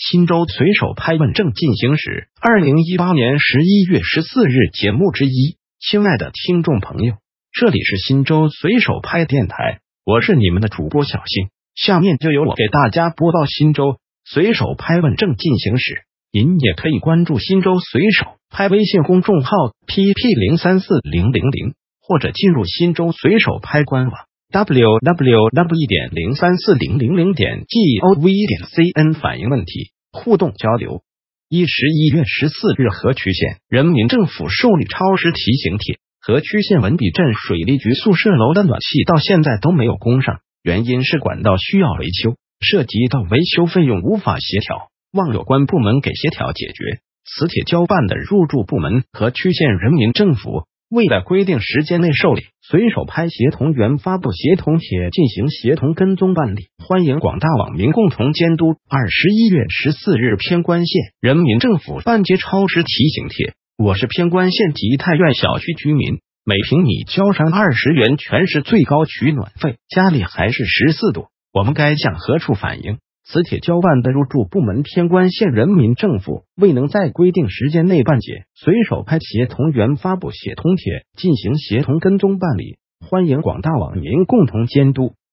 新州随手拍问正进行时，二零一八年十一月十四日节目之一。亲爱的听众朋友，这里是新州随手拍电台，我是你们的主播小新。下面就由我给大家播报新州随手拍问正进行时。您也可以关注新州随手拍微信公众号 pp 零三四零零零，或者进入新州随手拍官网 www 点零三四零零零点 gov 点 cn 反映问题。互动交流。一十一月十四日，河曲县人民政府受理超时提醒帖。河曲县文笔镇水利局宿舍楼的暖气到现在都没有供上，原因是管道需要维修，涉及到维修费用无法协调，望有关部门给协调解决。此帖交办的入住部门和区县人民政府。未在规定时间内受理，随手拍协同员发布协同帖进行协同跟踪办理，欢迎广大网民共同监督。二十一月十四日，偏关县人民政府办接超时提醒帖。我是偏关县吉泰苑小区居民，每平米交上二十元，全市最高取暖费，家里还是十四度，我们该向何处反映？此帖交办的入驻部门偏关县人民政府未能在规定时间内办结，随手拍协同员发布协同帖进行协同跟踪办理，欢迎广大网民共同监督。